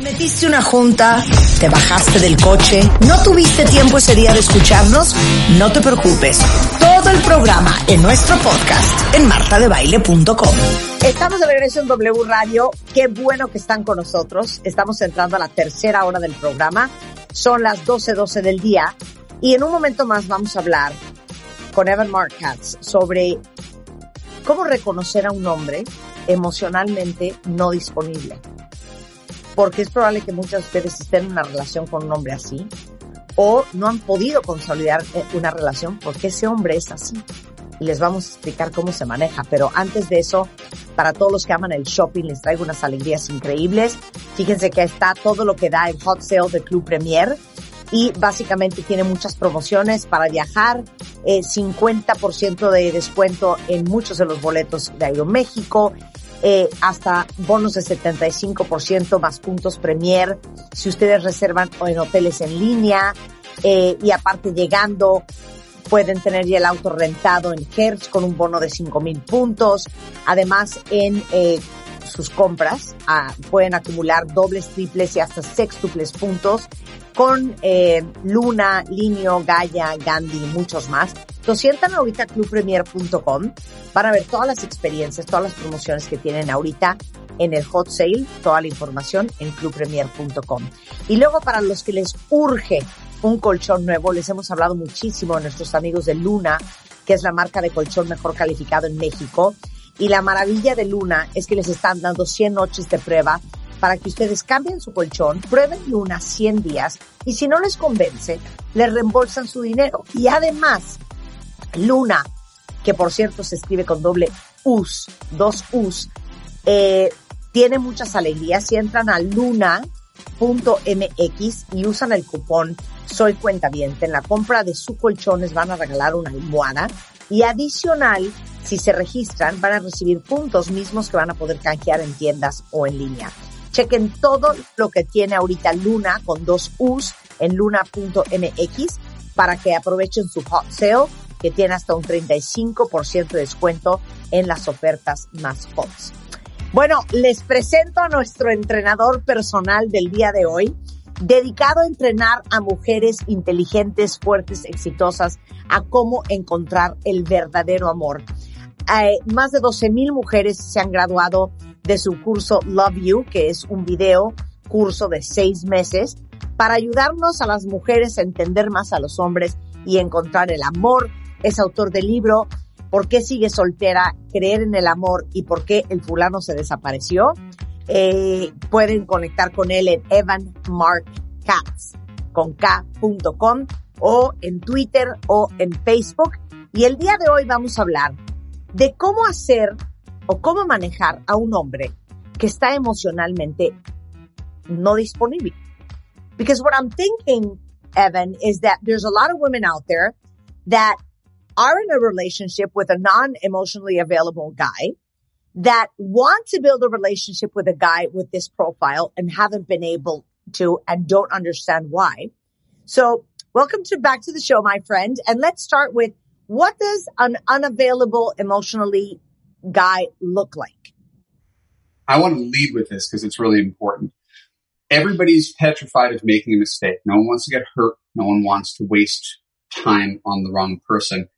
Te metiste una junta, te bajaste del coche, no tuviste tiempo ese día de escucharnos, no te preocupes. Todo el programa en nuestro podcast en martadebaile.com. Estamos de regreso en W Radio. Qué bueno que están con nosotros. Estamos entrando a la tercera hora del programa. Son las 12:12 del día y en un momento más vamos a hablar con Evan Markatz sobre cómo reconocer a un hombre emocionalmente no disponible porque es probable que muchas de ustedes estén en una relación con un hombre así o no han podido consolidar eh, una relación porque ese hombre es así. Y les vamos a explicar cómo se maneja. Pero antes de eso, para todos los que aman el shopping, les traigo unas alegrías increíbles. Fíjense que está todo lo que da el hot sale de Club Premier y básicamente tiene muchas promociones para viajar, eh, 50% de descuento en muchos de los boletos de Aeroméxico, eh, hasta bonos de 75% más puntos Premier si ustedes reservan en hoteles en línea eh, y aparte llegando pueden tener ya el auto rentado en Hertz con un bono de 5000 puntos. Además en eh, sus compras ah, pueden acumular dobles, triples y hasta sextuples puntos con eh, Luna, Linio, Gaia, Gandhi y muchos más. Entonces sientan ahorita a clubpremier.com para ver todas las experiencias, todas las promociones que tienen ahorita en el hot sale, toda la información en clubpremier.com. Y luego para los que les urge un colchón nuevo, les hemos hablado muchísimo a nuestros amigos de Luna, que es la marca de colchón mejor calificado en México. Y la maravilla de Luna es que les están dando 100 noches de prueba para que ustedes cambien su colchón, prueben Luna 100 días y si no les convence, les reembolsan su dinero. Y además, Luna, que por cierto se escribe con doble U's, dos U's, eh, tiene muchas alegrías. Si entran a luna.mx y usan el cupón Soy Cuentaviente, en la compra de su colchón les van a regalar una almohada y adicional, si se registran, van a recibir puntos mismos que van a poder canjear en tiendas o en línea. Chequen todo lo que tiene ahorita Luna con dos U's en luna.mx para que aprovechen su hot sale que tiene hasta un 35% de descuento en las ofertas más hot. Bueno, les presento a nuestro entrenador personal del día de hoy, dedicado a entrenar a mujeres inteligentes, fuertes, exitosas, a cómo encontrar el verdadero amor. Eh, más de 12 mil mujeres se han graduado de su curso Love You, que es un video curso de seis meses para ayudarnos a las mujeres a entender más a los hombres y encontrar el amor. Es autor del libro ¿Por qué sigue soltera? Creer en el amor y por qué el fulano se desapareció. Eh, pueden conectar con él en Evan Mark Katz con K.com o en Twitter o en Facebook. Y el día de hoy vamos a hablar de cómo hacer o cómo manejar a un hombre que está emocionalmente no disponible. Because what I'm thinking, Evan, is that there's a lot of women out there that are in a relationship with a non-emotionally available guy that want to build a relationship with a guy with this profile and haven't been able to and don't understand why. So welcome to back to the show, my friend. And let's start with what does an unavailable emotionally guy look like? I want to lead with this because it's really important. Everybody's petrified of making a mistake. No one wants to get hurt. No one wants to waste time on the wrong person.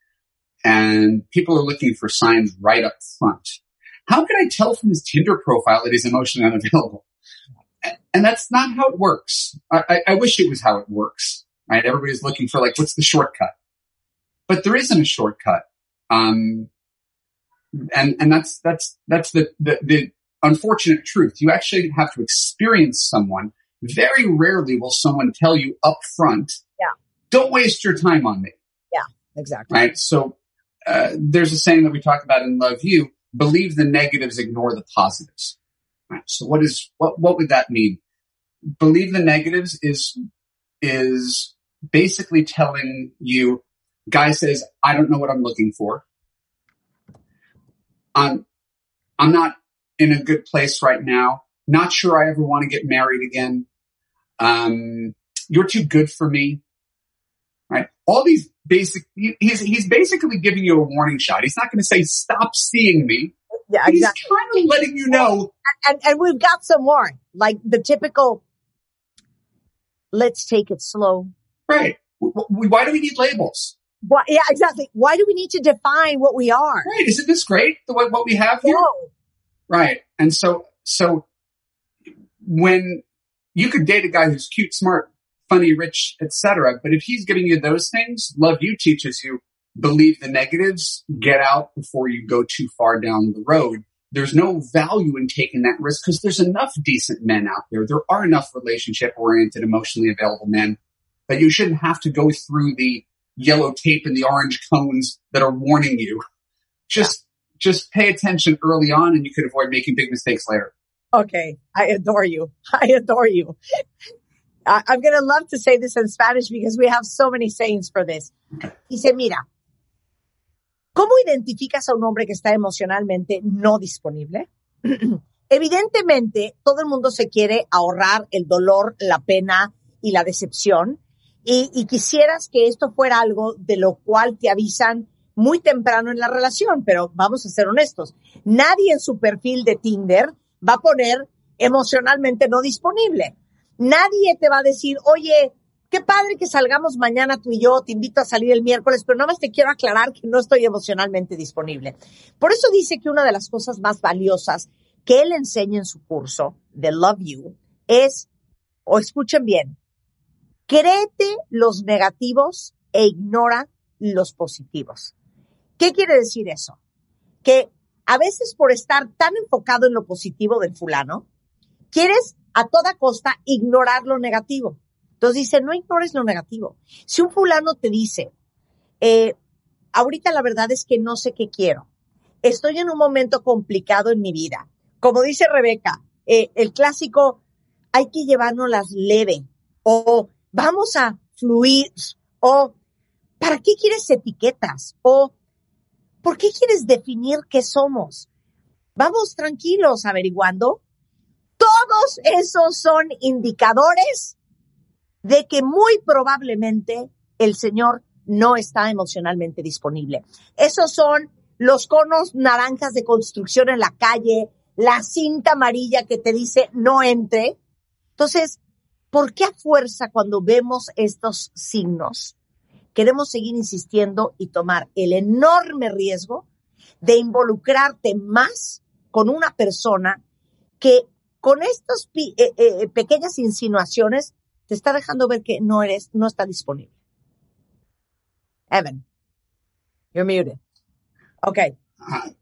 And people are looking for signs right up front. How can I tell from his Tinder profile that he's emotionally unavailable? And that's not how it works. I, I wish it was how it works, right? Everybody's looking for like, what's the shortcut? But there isn't a shortcut. Um, and and that's that's that's the, the the unfortunate truth. You actually have to experience someone. Very rarely will someone tell you up front, Yeah. don't waste your time on me, Yeah, exactly. right? So uh, there's a saying that we talk about in Love You: believe the negatives, ignore the positives. Right? So what is what what would that mean? Believe the negatives is is basically telling you, guy says, I don't know what I'm looking for. I'm I'm not in a good place right now. Not sure I ever want to get married again. Um, you're too good for me. Right? All these basic. he- He's he's basically giving you a warning shot. He's not going to say stop seeing me. Yeah, He's exactly. kind of letting you know. And, and we've got some more, like the typical let's take it slow. Right. Why do we need labels? Why, yeah, exactly. Why do we need to define what we are? Right. Isn't this great? The way, what we have here? No. Right. And so, so when you could date a guy who's cute, smart, funny, rich, etc. But if he's giving you those things, love you teaches you believe the negatives, get out before you go too far down the road. There's no value in taking that risk because there's enough decent men out there. There are enough relationship oriented, emotionally available men that you shouldn't have to go through the yellow tape and the orange cones that are warning you. Just, just pay attention early on and you could avoid making big mistakes later. Okay. I adore you. I adore you. I, I'm going to love to say this in Spanish because we have so many sayings for this. Dice, mira, ¿cómo identificas a un hombre que está emocionalmente no disponible? Evidentemente, todo el mundo se quiere ahorrar el dolor, la pena y la decepción. Y, y, quisieras que esto fuera algo de lo cual te avisan muy temprano en la relación, pero vamos a ser honestos. Nadie en su perfil de Tinder va a poner emocionalmente no disponible. Nadie te va a decir, oye, qué padre que salgamos mañana tú y yo, te invito a salir el miércoles, pero nada más te quiero aclarar que no estoy emocionalmente disponible. Por eso dice que una de las cosas más valiosas que él enseña en su curso de Love You es, o escuchen bien, créete los negativos e ignora los positivos. ¿Qué quiere decir eso? Que a veces por estar tan enfocado en lo positivo del fulano, quieres a toda costa ignorar lo negativo. Entonces dice, no ignores lo negativo. Si un fulano te dice, eh, ahorita la verdad es que no sé qué quiero, estoy en un momento complicado en mi vida. Como dice Rebeca, eh, el clásico, hay que llevarnos las leve o vamos a fluir o ¿para qué quieres etiquetas? o ¿por qué quieres definir qué somos? Vamos tranquilos averiguando todos esos son indicadores de que muy probablemente el Señor no está emocionalmente disponible. Esos son los conos naranjas de construcción en la calle, la cinta amarilla que te dice no entre. Entonces, ¿por qué a fuerza cuando vemos estos signos queremos seguir insistiendo y tomar el enorme riesgo de involucrarte más con una persona que con estas eh, eh, pequeñas insinuaciones te está dejando ver que no eres, no está disponible. Evan, you're muted. Okay.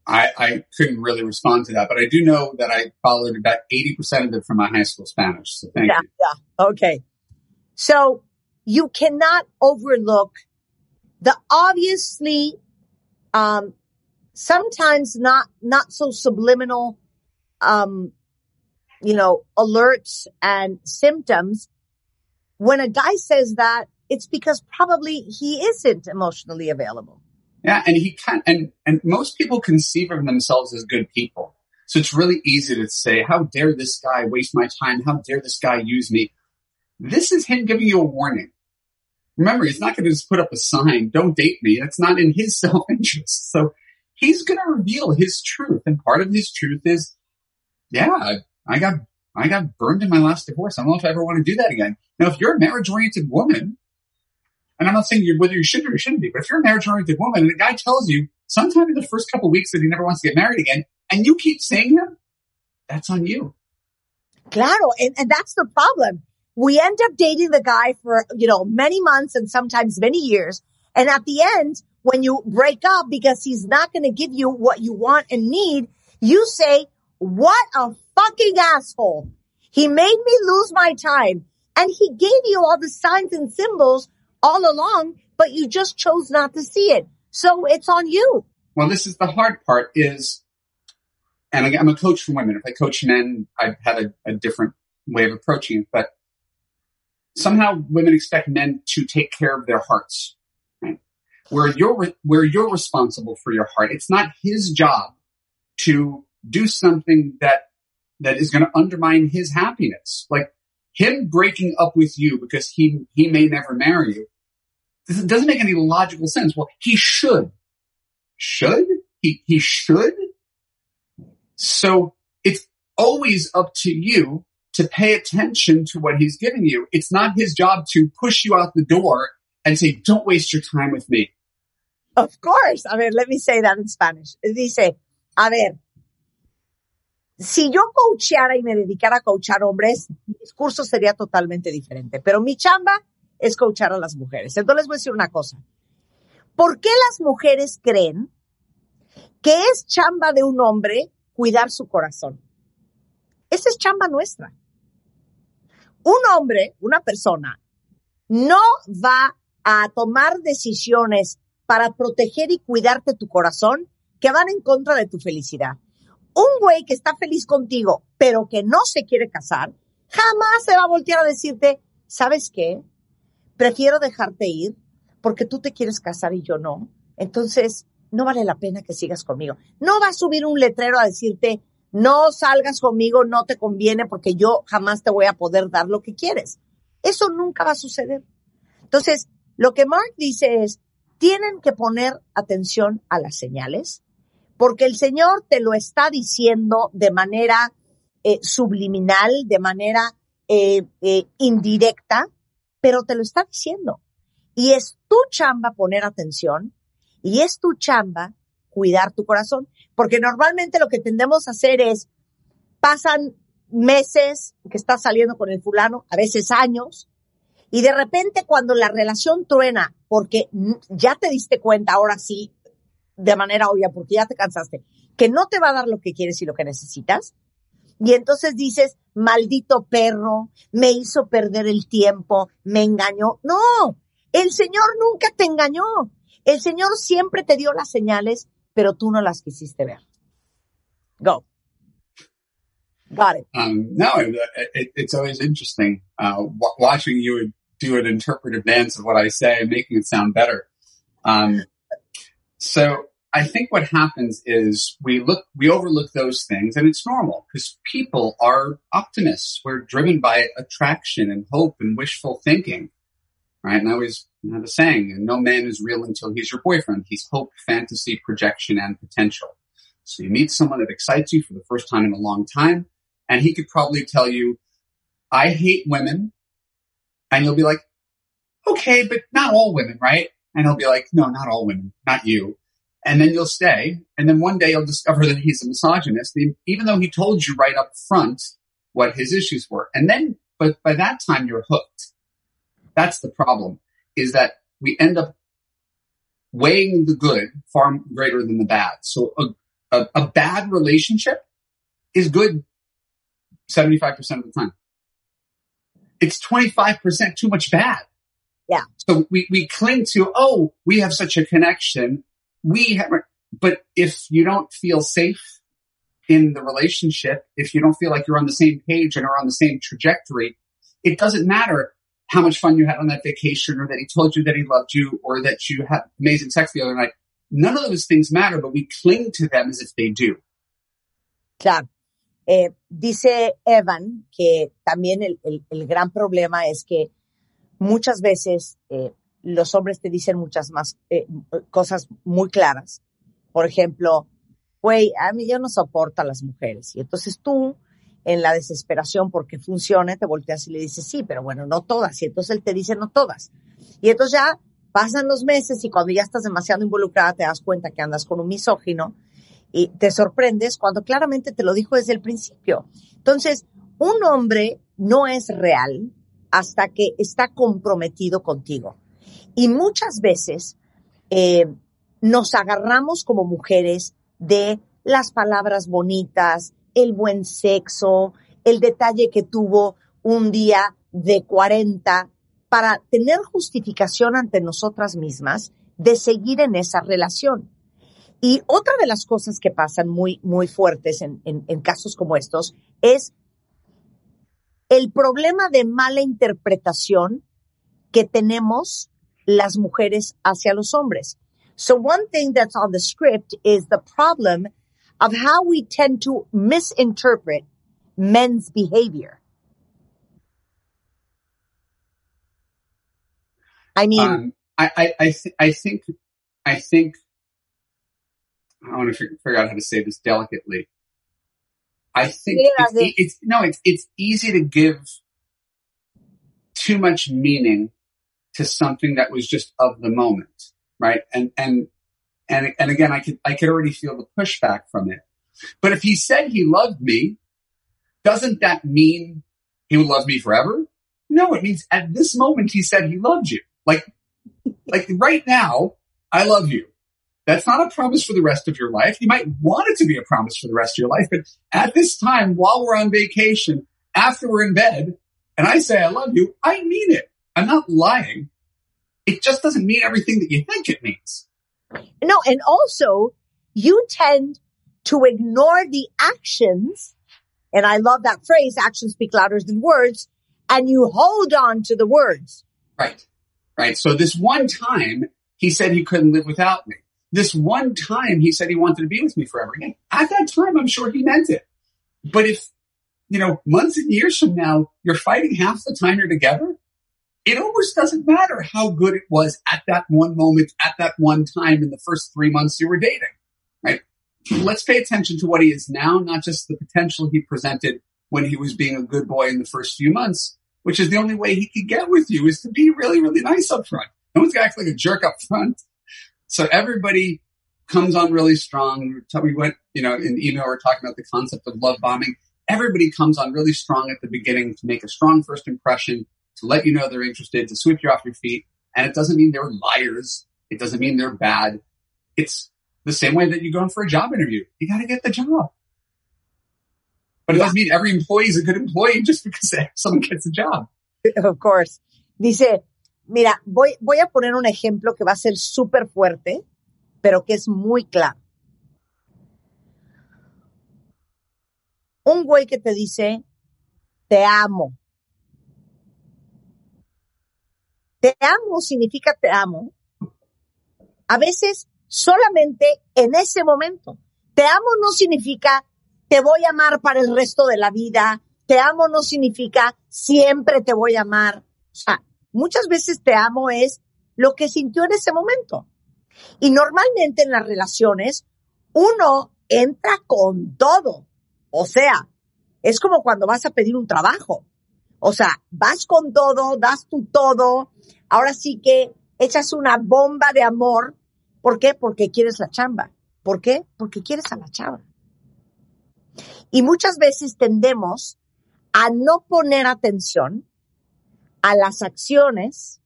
I, I couldn't really respond to that, but I do know that I followed about 80% of it from my high school Spanish. So thank yeah, you. Yeah. Okay. So you cannot overlook the obviously, um, sometimes not, not so subliminal, um, you know, alerts and symptoms. When a guy says that, it's because probably he isn't emotionally available. Yeah, and he can and and most people conceive of themselves as good people. So it's really easy to say, how dare this guy waste my time? How dare this guy use me? This is him giving you a warning. Remember, he's not going to just put up a sign, don't date me. That's not in his self-interest. So he's going to reveal his truth. And part of his truth is, yeah, I got, I got burned in my last divorce. I don't know if I ever want to do that again. Now, if you're a marriage oriented woman, and I'm not saying you whether you should or shouldn't be, but if you're a marriage oriented woman and a guy tells you sometime in the first couple weeks that he never wants to get married again, and you keep saying that, that's on you. Claro, and, and that's the problem. We end up dating the guy for, you know, many months and sometimes many years. And at the end, when you break up because he's not going to give you what you want and need, you say, what a fucking asshole. He made me lose my time and he gave you all the signs and symbols all along, but you just chose not to see it. So it's on you. Well, this is the hard part is, and I'm a coach for women. If I coach men, I have a, a different way of approaching it, but somehow women expect men to take care of their hearts, right? Where you're, where you're responsible for your heart. It's not his job to do something that, that is going to undermine his happiness. Like him breaking up with you because he, he may never marry you. This doesn't make any logical sense. Well, he should. Should? He, he should? So it's always up to you to pay attention to what he's giving you. It's not his job to push you out the door and say, don't waste your time with me. Of course. i mean let me say that in Spanish. Dice, a ver, si yo coacheara y me dedicara a coachar hombres, mi discurso sería totalmente diferente. Pero mi chamba es coachar a las mujeres. Entonces les voy a decir una cosa. ¿Por qué las mujeres creen que es chamba de un hombre cuidar su corazón? Esa es chamba nuestra. Un hombre, una persona, no va a tomar decisiones para proteger y cuidarte tu corazón que van en contra de tu felicidad. Un güey que está feliz contigo, pero que no se quiere casar, jamás se va a voltear a decirte, ¿sabes qué? Prefiero dejarte ir porque tú te quieres casar y yo no. Entonces, no vale la pena que sigas conmigo. No va a subir un letrero a decirte, no salgas conmigo, no te conviene porque yo jamás te voy a poder dar lo que quieres. Eso nunca va a suceder. Entonces, lo que Mark dice es, tienen que poner atención a las señales, porque el Señor te lo está diciendo de manera eh, subliminal, de manera eh, eh, indirecta, pero te lo está diciendo. Y es tu chamba poner atención y es tu chamba cuidar tu corazón, porque normalmente lo que tendemos a hacer es, pasan meses que estás saliendo con el fulano, a veces años, y de repente cuando la relación truena, porque ya te diste cuenta ahora sí, de manera obvia, porque ya te cansaste, que no te va a dar lo que quieres y lo que necesitas, y entonces dices, maldito perro, me hizo perder el tiempo, me engañó. No, el Señor nunca te engañó. El Señor siempre te dio las señales, pero tú no las quisiste ver. Go. Got it. Um, no, it, it, it's always interesting uh, watching you do an interpretive dance of what I say and making it sound better. Um, so I think what happens is we look, we overlook those things and it's normal because people are optimists. We're driven by attraction and hope and wishful thinking, right? And I always have a saying, no man is real until he's your boyfriend. He's hope, fantasy, projection, and potential. So you meet someone that excites you for the first time in a long time and he could probably tell you, I hate women and you'll be like, okay, but not all women, right? And he'll be like, no, not all women, not you. And then you'll stay. And then one day you'll discover that he's a misogynist, even though he told you right up front what his issues were. And then, but by that time you're hooked. That's the problem is that we end up weighing the good far greater than the bad. So a, a, a bad relationship is good 75% of the time it's 25% too much bad. Yeah. So we, we cling to, oh, we have such a connection. We have, but if you don't feel safe in the relationship, if you don't feel like you're on the same page and are on the same trajectory, it doesn't matter how much fun you had on that vacation or that he told you that he loved you or that you had amazing sex the other night. None of those things matter, but we cling to them as if they do. Claro. Eh, dice Evan que también el, el, gran problema es que muchas veces eh, los hombres te dicen muchas más eh, cosas muy claras. Por ejemplo, güey, a mí yo no soporto a las mujeres. Y entonces tú, en la desesperación porque funcione, te volteas y le dices, sí, pero bueno, no todas. Y entonces él te dice, no todas. Y entonces ya pasan los meses y cuando ya estás demasiado involucrada te das cuenta que andas con un misógino y te sorprendes cuando claramente te lo dijo desde el principio. Entonces, un hombre no es real hasta que está comprometido contigo. Y muchas veces eh, nos agarramos como mujeres de las palabras bonitas, el buen sexo, el detalle que tuvo un día de 40 para tener justificación ante nosotras mismas de seguir en esa relación. Y otra de las cosas que pasan muy, muy fuertes en, casos como estos es el problema de mala interpretación que tenemos las mujeres hacia los hombres. So one thing that's on the script is the problem of how we tend to misinterpret men's behavior. I mean, um, I, I, I, th- I think, I think I want to figure out how to say this delicately. I think it's, it's, it's, no, it's, it's easy to give too much meaning to something that was just of the moment, right? And, and, and, and again, I could, I could already feel the pushback from it. But if he said he loved me, doesn't that mean he would love me forever? No, it means at this moment he said he loved you. Like, like right now, I love you. That's not a promise for the rest of your life. You might want it to be a promise for the rest of your life, but at this time, while we're on vacation, after we're in bed, and I say I love you, I mean it. I'm not lying. It just doesn't mean everything that you think it means. No, and also you tend to ignore the actions. And I love that phrase, actions speak louder than words. And you hold on to the words. Right. Right. So this one time he said he couldn't live without me. This one time he said he wanted to be with me forever again. At that time, I'm sure he meant it. But if, you know, months and years from now, you're fighting half the time you're together, it almost doesn't matter how good it was at that one moment, at that one time in the first three months you were dating, right? Let's pay attention to what he is now, not just the potential he presented when he was being a good boy in the first few months, which is the only way he could get with you is to be really, really nice up front. No one's going to act like a jerk up front. So everybody comes on really strong. We went, you know, in email, we're talking about the concept of love bombing. Everybody comes on really strong at the beginning to make a strong first impression, to let you know they're interested, to sweep you off your feet. And it doesn't mean they're liars. It doesn't mean they're bad. It's the same way that you go in for a job interview. You got to get the job. But it doesn't mean every employee is a good employee just because someone gets a job. Of course. Dice, Mira, voy, voy a poner un ejemplo que va a ser súper fuerte, pero que es muy claro. Un güey que te dice, te amo. Te amo significa te amo. A veces solamente en ese momento. Te amo no significa te voy a amar para el resto de la vida. Te amo no significa siempre te voy a amar. O sea, Muchas veces te amo es lo que sintió en ese momento. Y normalmente en las relaciones uno entra con todo. O sea, es como cuando vas a pedir un trabajo. O sea, vas con todo, das tu todo. Ahora sí que echas una bomba de amor. ¿Por qué? Porque quieres la chamba. ¿Por qué? Porque quieres a la chava. Y muchas veces tendemos a no poner atención a las acciones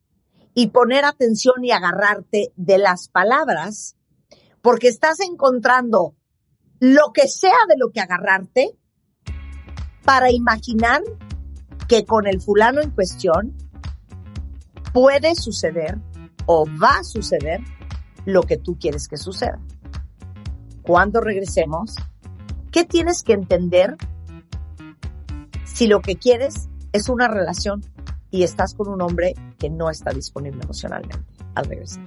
y poner atención y agarrarte de las palabras, porque estás encontrando lo que sea de lo que agarrarte para imaginar que con el fulano en cuestión puede suceder o va a suceder lo que tú quieres que suceda. Cuando regresemos, ¿qué tienes que entender si lo que quieres es una relación y estás con un hombre que no está disponible emocionalmente al regresar.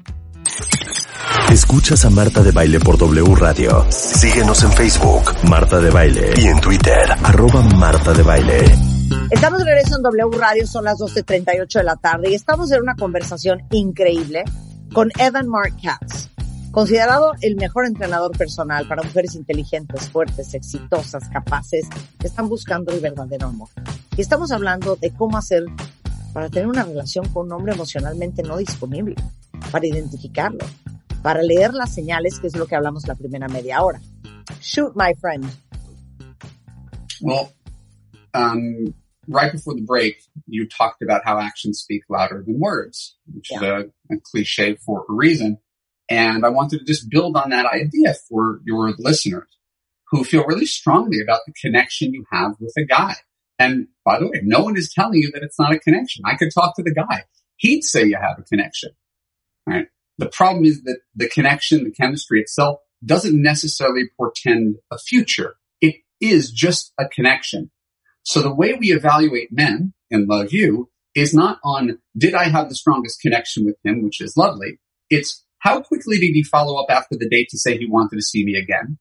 Escuchas a Marta de Baile por W Radio. Síguenos en Facebook, Marta de Baile, y en Twitter, arroba Marta de Baile. Estamos de regreso en W Radio, son las 12.38 de la tarde y estamos en una conversación increíble con Evan Mark Katz, considerado el mejor entrenador personal para mujeres inteligentes, fuertes, exitosas, capaces, que están buscando el verdadero amor. Y estamos hablando de cómo hacer para tener una relación con un hombre emocionalmente no disponible, para identificarlo, para leer las señales, que es lo que hablamos la primera media hora. Shoot, my friend. Well, um, right before the break, you talked about how actions speak louder than words, which yeah. is a, a cliche for a reason. And I wanted to just build on that idea for your listeners who feel really strongly about the connection you have with a guy. And by the way, no one is telling you that it's not a connection. I could talk to the guy. He'd say you have a connection, right? The problem is that the connection, the chemistry itself doesn't necessarily portend a future. It is just a connection. So the way we evaluate men in Love You is not on did I have the strongest connection with him, which is lovely. It's how quickly did he follow up after the date to say he wanted to see me again?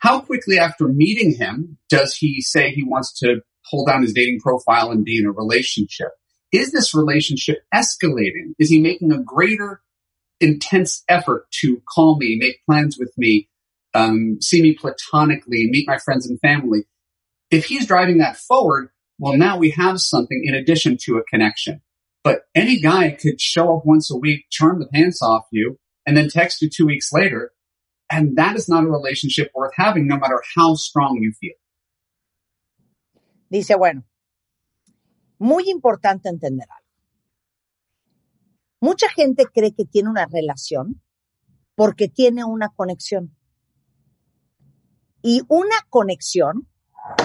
How quickly after meeting him does he say he wants to pull down his dating profile and be in a relationship? Is this relationship escalating? Is he making a greater intense effort to call me, make plans with me, um, see me platonically, meet my friends and family. If he's driving that forward, well, now we have something in addition to a connection. But any guy could show up once a week, charm the pants off you, and then text you two weeks later. And that is not a relationship worth having, no matter how strong you feel. Dice, bueno, muy importante entender algo. Mucha gente cree que tiene una relación porque tiene una conexión. Y una conexión,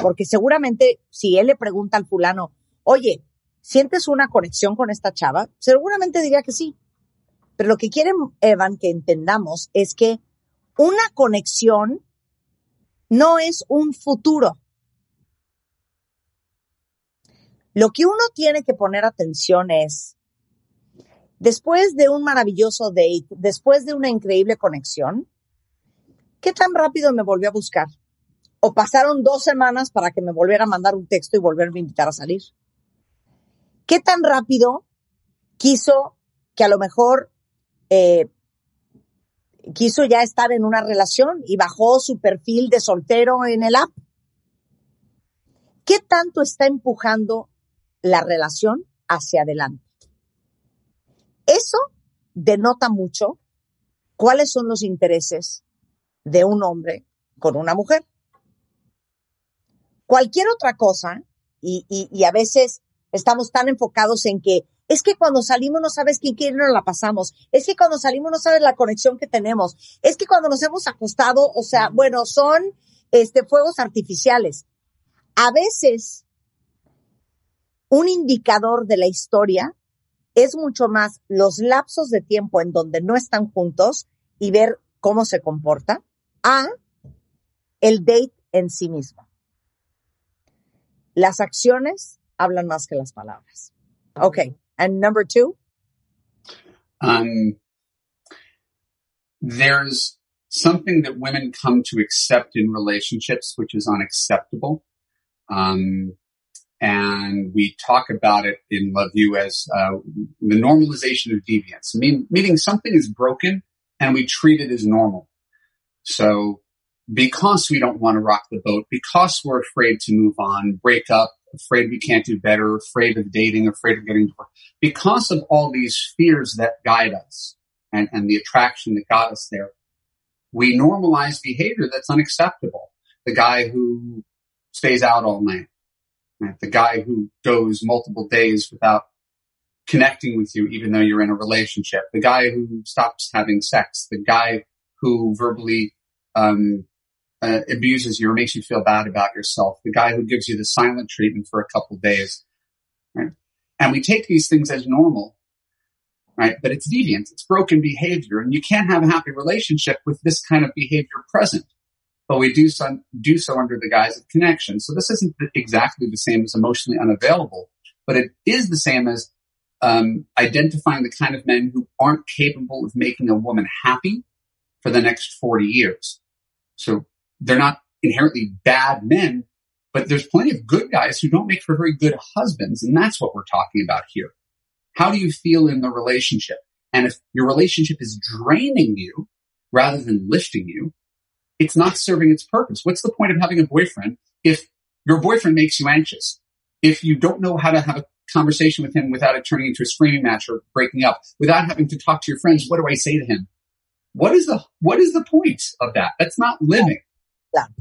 porque seguramente si él le pregunta al fulano, oye, ¿sientes una conexión con esta chava? Seguramente diría que sí. Pero lo que quiere Evan que entendamos es que una conexión no es un futuro. Lo que uno tiene que poner atención es, después de un maravilloso date, después de una increíble conexión, ¿qué tan rápido me volvió a buscar? ¿O pasaron dos semanas para que me volviera a mandar un texto y volverme a invitar a salir? ¿Qué tan rápido quiso que a lo mejor eh, quiso ya estar en una relación y bajó su perfil de soltero en el app? ¿Qué tanto está empujando la relación hacia adelante? Eso denota mucho cuáles son los intereses de un hombre con una mujer. Cualquier otra cosa, y, a veces estamos tan enfocados en que es que cuando salimos no sabes quién quiere nos la pasamos. Es que cuando salimos no sabes la conexión que tenemos. Es que cuando nos hemos acostado, o sea, bueno, son este fuegos artificiales. A veces un indicador de la historia es mucho más los lapsos de tiempo en donde no están juntos y ver cómo se comporta a el date en sí mismo. Las acciones hablan más que las palabras. Okay. And number two? Um, there's something that women come to accept in relationships, which is unacceptable. Um, and we talk about it in Love You as uh, the normalization of deviance, mean, meaning something is broken and we treat it as normal. So because we don't want to rock the boat, because we're afraid to move on, break up, afraid we can't do better, afraid of dating, afraid of getting divorced, because of all these fears that guide us and, and the attraction that got us there, we normalize behavior that's unacceptable. The guy who stays out all night, right? the guy who goes multiple days without connecting with you, even though you're in a relationship, the guy who stops having sex, the guy who verbally um, uh, abuses you or makes you feel bad about yourself, the guy who gives you the silent treatment for a couple days. Right? And we take these things as normal, right? But it's deviant. It's broken behavior and you can't have a happy relationship with this kind of behavior present. But we do so, do so under the guise of connection. So this isn't exactly the same as emotionally unavailable, but it is the same as um, identifying the kind of men who aren't capable of making a woman happy for the next 40 years. So they're not inherently bad men, but there's plenty of good guys who don't make for very good husbands. And that's what we're talking about here. How do you feel in the relationship? And if your relationship is draining you rather than lifting you, it's not serving its purpose. What's the point of having a boyfriend if your boyfriend makes you anxious? If you don't know how to have a conversation with him without it turning into a screaming match or breaking up, without having to talk to your friends, what do I say to him? What is the, what is the point of that? That's not living. Claro.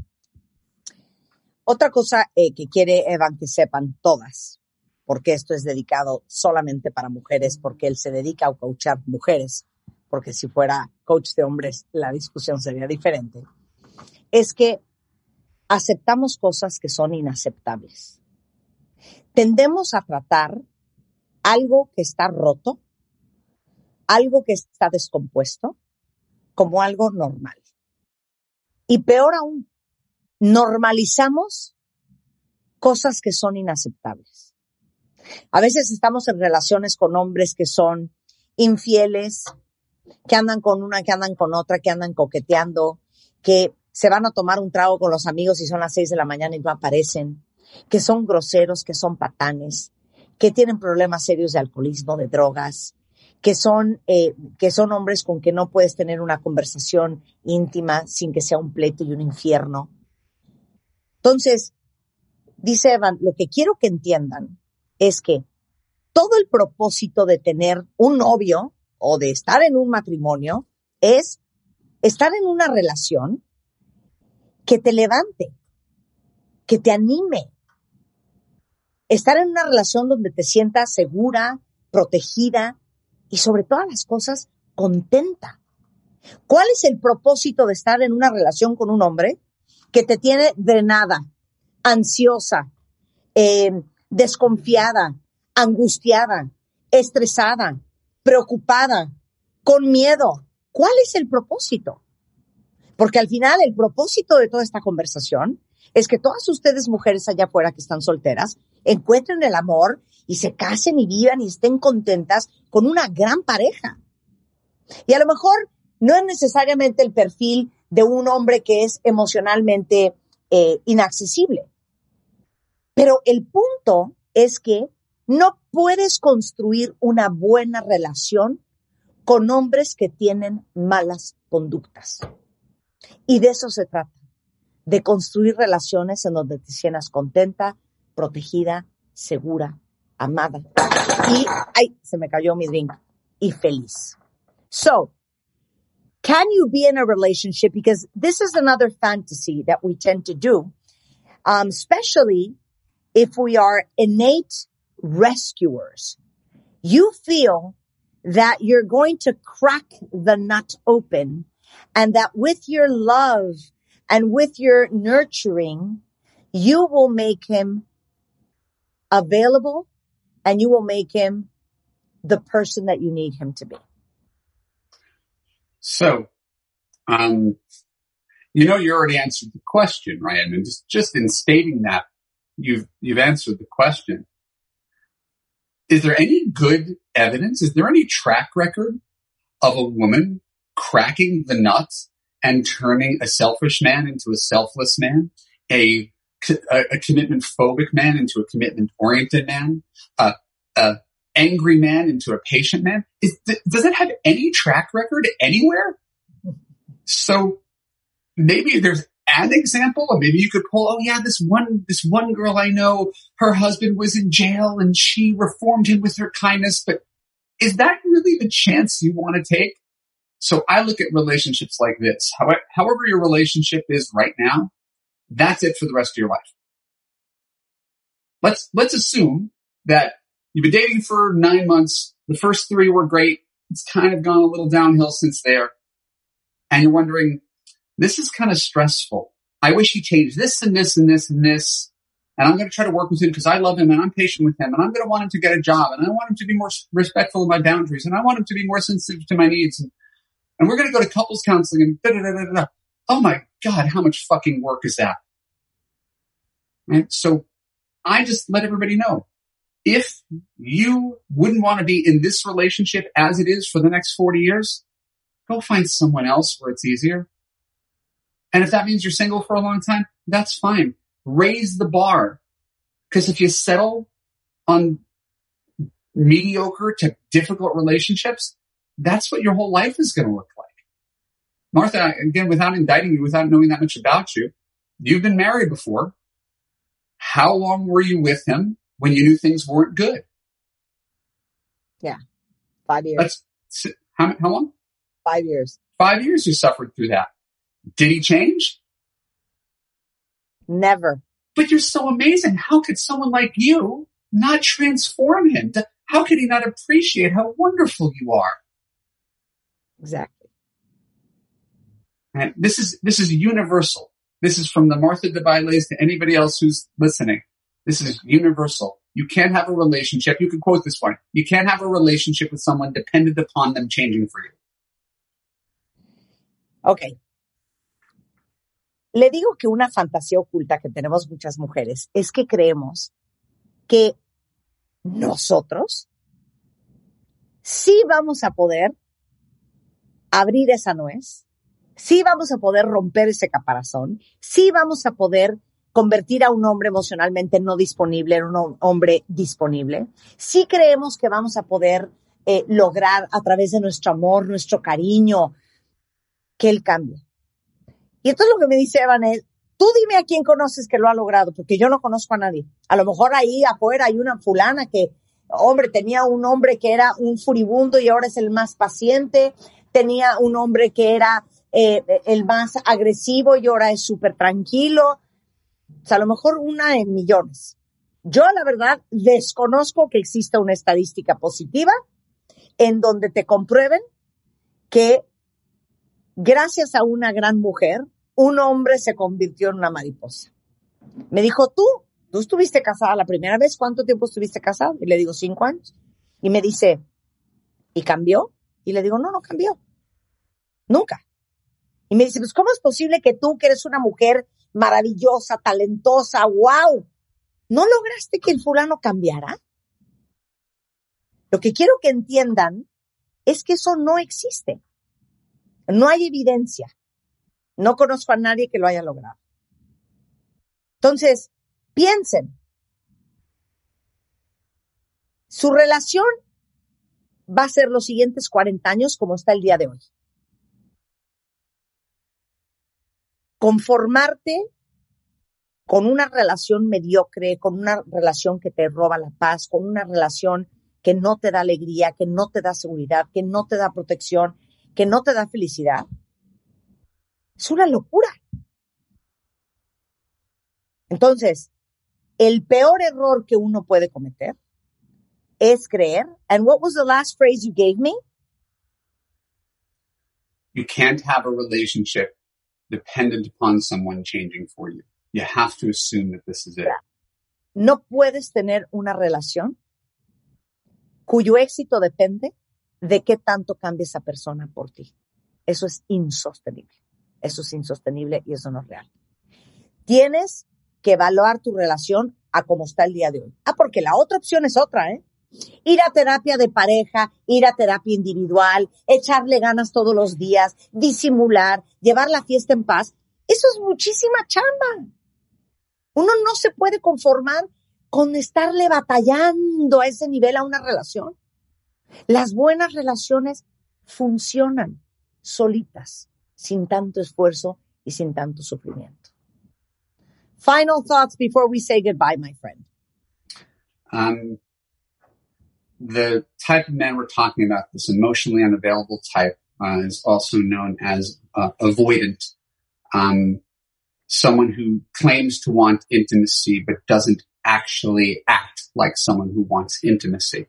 Otra cosa eh, que quiere Evan que sepan todas, porque esto es dedicado solamente para mujeres, porque él se dedica a coachar mujeres, porque si fuera coach de hombres la discusión sería diferente, es que aceptamos cosas que son inaceptables. Tendemos a tratar algo que está roto, algo que está descompuesto, como algo normal. Y peor aún, normalizamos cosas que son inaceptables. A veces estamos en relaciones con hombres que son infieles, que andan con una, que andan con otra, que andan coqueteando, que se van a tomar un trago con los amigos y son las seis de la mañana y no aparecen, que son groseros, que son patanes, que tienen problemas serios de alcoholismo, de drogas, que son, eh, que son hombres con que no puedes tener una conversación íntima sin que sea un pleito y un infierno. Entonces, dice Evan, lo que quiero que entiendan es que todo el propósito de tener un novio o de estar en un matrimonio es estar en una relación que te levante, que te anime. Estar en una relación donde te sientas segura, protegida y sobre todas las cosas contenta. ¿Cuál es el propósito de estar en una relación con un hombre que te tiene drenada, ansiosa, eh, desconfiada, angustiada, estresada, preocupada, con miedo? ¿Cuál es el propósito? Porque al final el propósito de toda esta conversación es que todas ustedes mujeres allá afuera que están solteras encuentren el amor y se casen y vivan y estén contentas con una gran pareja. Y a lo mejor no es necesariamente el perfil de un hombre que es emocionalmente eh, inaccesible. Pero el punto es que no puedes construir una buena relación con hombres que tienen malas conductas. Y de eso se trata, de construir relaciones en donde te sientas contenta, protegida, segura, amada. Y, ay, se me cayó mi drink. Y feliz. So, can you be in a relationship? Because this is another fantasy that we tend to do, um, especially if we are innate rescuers. You feel that you're going to crack the nut open and that with your love and with your nurturing, you will make him available and you will make him the person that you need him to be. So, um, you know, you already answered the question, right? I mean, just, just in stating that, you've, you've answered the question. Is there any good evidence? Is there any track record of a woman cracking the nuts and turning a selfish man into a selfless man, a, a, a commitment phobic man into a commitment oriented man, a, a angry man into a patient man? Is, does it have any track record anywhere? So maybe there's an example, or maybe you could pull, oh yeah, this one, this one girl I know, her husband was in jail and she reformed him with her kindness, but is that really the chance you want to take? So I look at relationships like this. However, your relationship is right now, that's it for the rest of your life. Let's, let's assume that you've been dating for nine months. The first three were great. It's kind of gone a little downhill since there. And you're wondering, this is kind of stressful. I wish he changed this and this and this and this. And I'm going to try to work with him because I love him and I'm patient with him and I'm going to want him to get a job and I want him to be more respectful of my boundaries and I want him to be more sensitive to my needs. And, and we're going to go to couples counseling and da, da, da, da. Oh my God, how much fucking work is that? And so I just let everybody know if you wouldn't want to be in this relationship as it is for the next 40 years, go find someone else where it's easier. And if that means you're single for a long time, that's fine. Raise the bar. Because if you settle on mediocre to difficult relationships, that's what your whole life is going to look like. Martha, again, without indicting you, without knowing that much about you, you've been married before. How long were you with him when you knew things weren't good? Yeah. Five years. That's, how, how long? Five years. Five years you suffered through that. Did he change? Never. But you're so amazing. How could someone like you not transform him? How could he not appreciate how wonderful you are? Exactly. And this is, this is universal. This is from the Martha debailes to anybody else who's listening. This is universal. You can't have a relationship. You can quote this one. You can't have a relationship with someone dependent upon them changing for you. Okay. Le digo que una fantasía oculta que tenemos muchas mujeres es que creemos que nosotros sí vamos a poder abrir esa nuez, sí vamos a poder romper ese caparazón, sí vamos a poder convertir a un hombre emocionalmente no disponible en un hombre disponible, sí creemos que vamos a poder eh, lograr a través de nuestro amor, nuestro cariño, que él cambie. Y entonces lo que me dice Evan es, tú dime a quién conoces que lo ha logrado, porque yo no conozco a nadie. A lo mejor ahí afuera hay una fulana que, hombre, tenía un hombre que era un furibundo y ahora es el más paciente, tenía un hombre que era eh, el más agresivo y ahora es súper tranquilo. O sea, a lo mejor una en millones. Yo, la verdad, desconozco que exista una estadística positiva en donde te comprueben que gracias a una gran mujer, un hombre se convirtió en una mariposa. Me dijo, tú, tú estuviste casada la primera vez, ¿cuánto tiempo estuviste casada? Y le digo, cinco años. Y me dice, ¿y cambió? Y le digo, no, no cambió. Nunca. Y me dice, pues, ¿cómo es posible que tú, que eres una mujer maravillosa, talentosa, wow, no lograste que el fulano cambiara? Lo que quiero que entiendan es que eso no existe. No hay evidencia. No conozco a nadie que lo haya logrado. Entonces, piensen. Su relación va a ser los siguientes 40 años como está el día de hoy. Conformarte con una relación mediocre, con una relación que te roba la paz, con una relación que no te da alegría, que no te da seguridad, que no te da protección, que no te da felicidad, es una locura. Entonces, el peor error que uno puede cometer es creer. And what was the last phrase you gave me? You can't have a relationship dependent upon someone changing for you. You have to assume that this is it. No puedes tener una relación cuyo éxito depende de qué tanto cambie esa persona por ti. Eso es insostenible. Eso es insostenible y eso no es real. Tienes que evaluar tu relación a cómo está el día de hoy. Ah, porque la otra opción es otra, ¿eh? Ir a terapia de pareja, ir a terapia individual, echarle ganas todos los días, disimular, llevar la fiesta en paz. Eso es muchísima chamba. Uno no se puede conformar con estarle batallando a ese nivel a una relación. Las buenas relaciones funcionan solitas, sin tanto esfuerzo y sin tanto sufrimiento. Final thoughts before we say goodbye, my friend. Um, the type of man we're talking about, this emotionally unavailable type, uh, is also known as uh, avoidant. Um, someone who claims to want intimacy but doesn't actually act like someone who wants intimacy.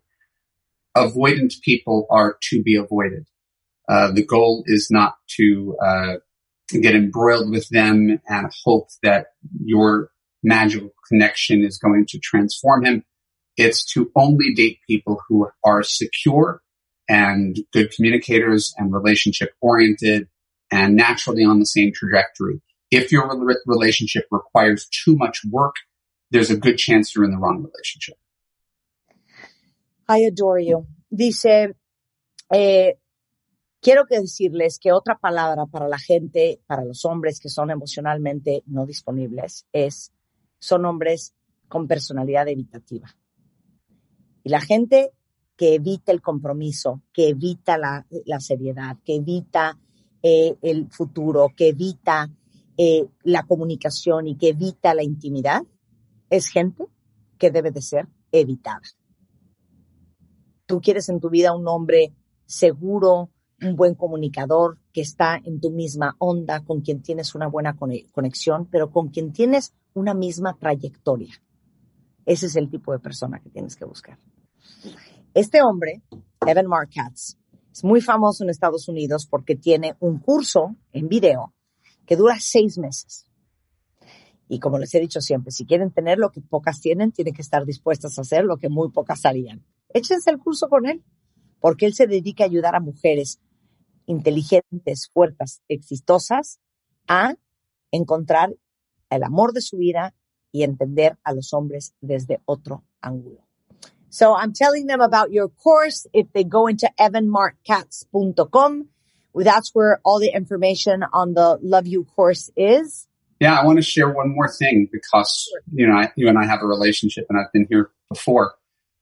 Avoidant people are to be avoided. Uh, the goal is not to uh, get embroiled with them and hope that your magical connection is going to transform him. It's to only date people who are secure and good communicators and relationship oriented and naturally on the same trajectory. If your relationship requires too much work there's a good chance you're in the wrong relationship. I adore you. Dice, eh, quiero que decirles que otra palabra para la gente, para los hombres que son emocionalmente no disponibles, es, son hombres con personalidad evitativa. Y la gente que evita el compromiso, que evita la, seriedad, que evita eh, el futuro, que evita eh, la comunicación y que evita la intimidad, es gente que debe de ser evitada. Tú quieres en tu vida un hombre seguro, un buen comunicador, que está en tu misma onda, con quien tienes una buena conexión, pero con quien tienes una misma trayectoria. Ese es el tipo de persona que tienes que buscar. Este hombre, Evan Mark Katz, es muy famoso en Estados Unidos porque tiene un curso en video que dura seis meses. Y como les he dicho siempre, si quieren tener lo que pocas tienen, tienen que estar dispuestas a hacer lo que muy pocas harían. Échense el curso con él, porque él se dedica a ayudar a mujeres inteligentes, fuertes, exitosas a encontrar el amor de su vida y entender a los hombres desde otro ángulo. So I'm telling them about your course. If they go into evanmarkcats.com, that's where all the information on the Love You course is. Yeah, I want to share one more thing because, you know, I, you and I have a relationship and I've been here before.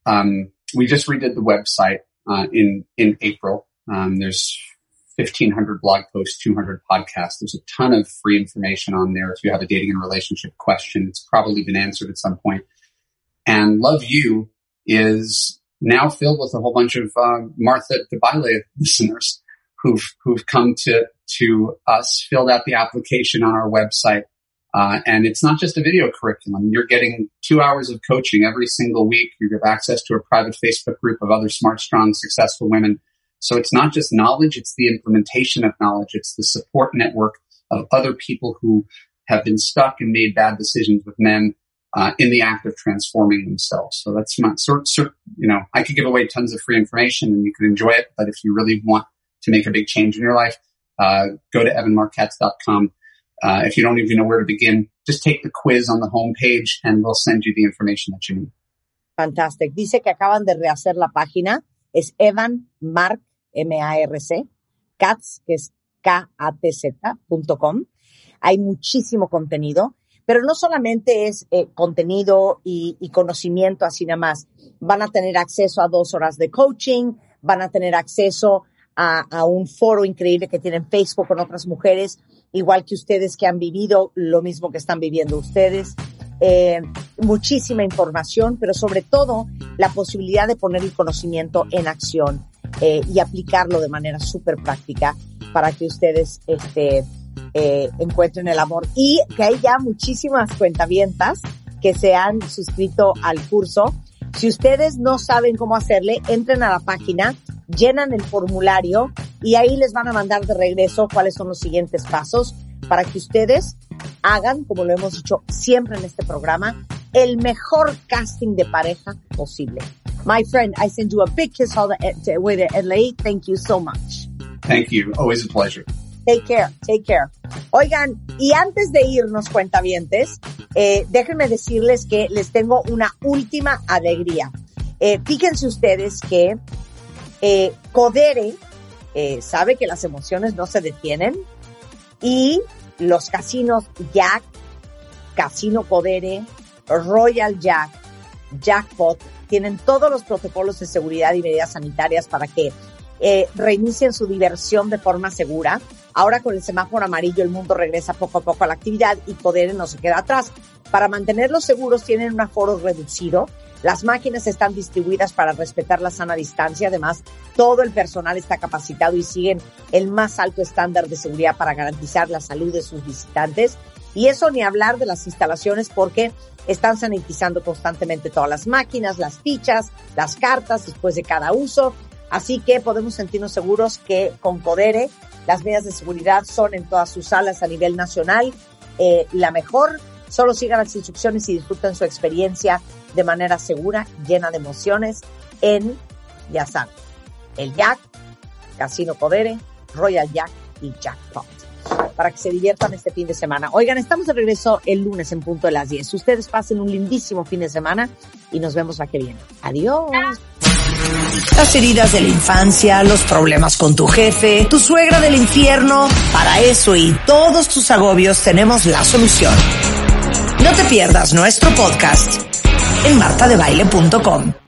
Um, we just redid the website uh, in in April. Um, there's 1,500 blog posts, 200 podcasts. There's a ton of free information on there. If you have a dating and relationship question, it's probably been answered at some point. And Love You is now filled with a whole bunch of uh, Martha DeBaile listeners who've who've come to to us, filled out the application on our website. Uh, and it's not just a video curriculum. You're getting two hours of coaching every single week. You have access to a private Facebook group of other smart, strong, successful women. So it's not just knowledge, it's the implementation of knowledge. It's the support network of other people who have been stuck and made bad decisions with men uh, in the act of transforming themselves. So that's not sort, you know, I could give away tons of free information and you can enjoy it. But if you really want to make a big change in your life, uh, go to evanmarckatz.com. Uh, if you don't even know where to begin, just take the quiz on the homepage and we'll send you the information that you need. Fantastic. Dice que acaban de rehacer la página. Es Evan Mark, M-A-R-C, Katz, que es K-A-T-Z.com. Hay muchísimo contenido, pero no solamente es eh, contenido y, conocimiento así nada más. Van a tener acceso a dos horas de coaching, van a tener acceso a, a, un foro increíble que tienen Facebook con otras mujeres, igual que ustedes que han vivido lo mismo que están viviendo ustedes. Eh, muchísima información, pero sobre todo la posibilidad de poner el conocimiento en acción eh, y aplicarlo de manera súper práctica para que ustedes este, eh, encuentren el amor. Y que hay ya muchísimas cuentavientas que se han suscrito al curso. Si ustedes no saben cómo hacerle, entren a la página llenan el formulario y ahí les van a mandar de regreso cuáles son los siguientes pasos para que ustedes hagan, como lo hemos dicho siempre en este programa, el mejor casting de pareja posible. My friend, I send you a big kiss all the way to LA. Thank you so much. Thank you. Always a pleasure. Take care, take care. Oigan, y antes de irnos, cuentavientes, eh, déjenme decirles que les tengo una última alegría. Eh, fíjense ustedes que eh, Codere eh, sabe que las emociones no se detienen y los casinos Jack, Casino Codere, Royal Jack, Jackpot, tienen todos los protocolos de seguridad y medidas sanitarias para que eh, reinicien su diversión de forma segura. Ahora con el semáforo amarillo el mundo regresa poco a poco a la actividad y Codere no se queda atrás. Para mantenerlos seguros tienen un aforo reducido las máquinas están distribuidas para respetar la sana distancia. Además, todo el personal está capacitado y siguen el más alto estándar de seguridad para garantizar la salud de sus visitantes. Y eso ni hablar de las instalaciones porque están sanitizando constantemente todas las máquinas, las fichas, las cartas después de cada uso. Así que podemos sentirnos seguros que con Codere las medidas de seguridad son en todas sus salas a nivel nacional eh, la mejor. Solo sigan las instrucciones y disfruten su experiencia de manera segura, llena de emociones en, ya saben, el Jack, Casino Podere, Royal Jack y Jackpot. Para que se diviertan este fin de semana. Oigan, estamos de regreso el lunes en punto de las 10. Ustedes pasen un lindísimo fin de semana y nos vemos la que viene. Adiós. Las heridas de la infancia, los problemas con tu jefe, tu suegra del infierno, para eso y todos tus agobios tenemos la solución. No te pierdas nuestro podcast en martadebaile.com.